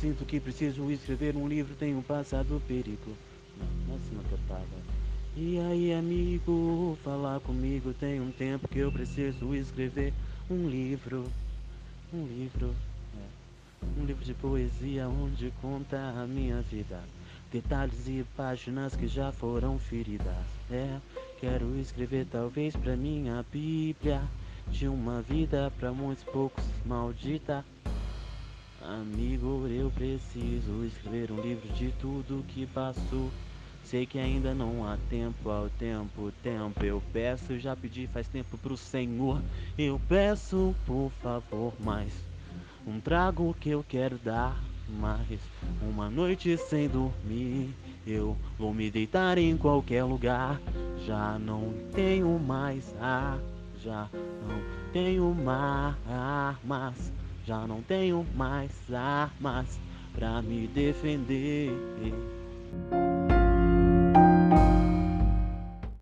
sinto que preciso escrever um livro, tenho passado perigo. Não, não é assim. E aí, amigo, falar comigo, tem um tempo que eu preciso escrever um livro. Um livro, é. Um livro de poesia onde conta a minha vida. Detalhes e páginas que já foram feridas. É, quero escrever talvez pra minha Bíblia. De uma vida pra muitos poucos maldita. Amigo, eu preciso escrever um livro de tudo que passou. Sei que ainda não há tempo ao tempo, tempo. Eu peço, já pedi faz tempo pro Senhor. Eu peço, por favor, mais um trago que eu quero dar. Mais uma noite sem dormir. Eu vou me deitar em qualquer lugar. Já não tenho mais ar, já não tenho mais armas. Já não tenho mais armas pra me defender.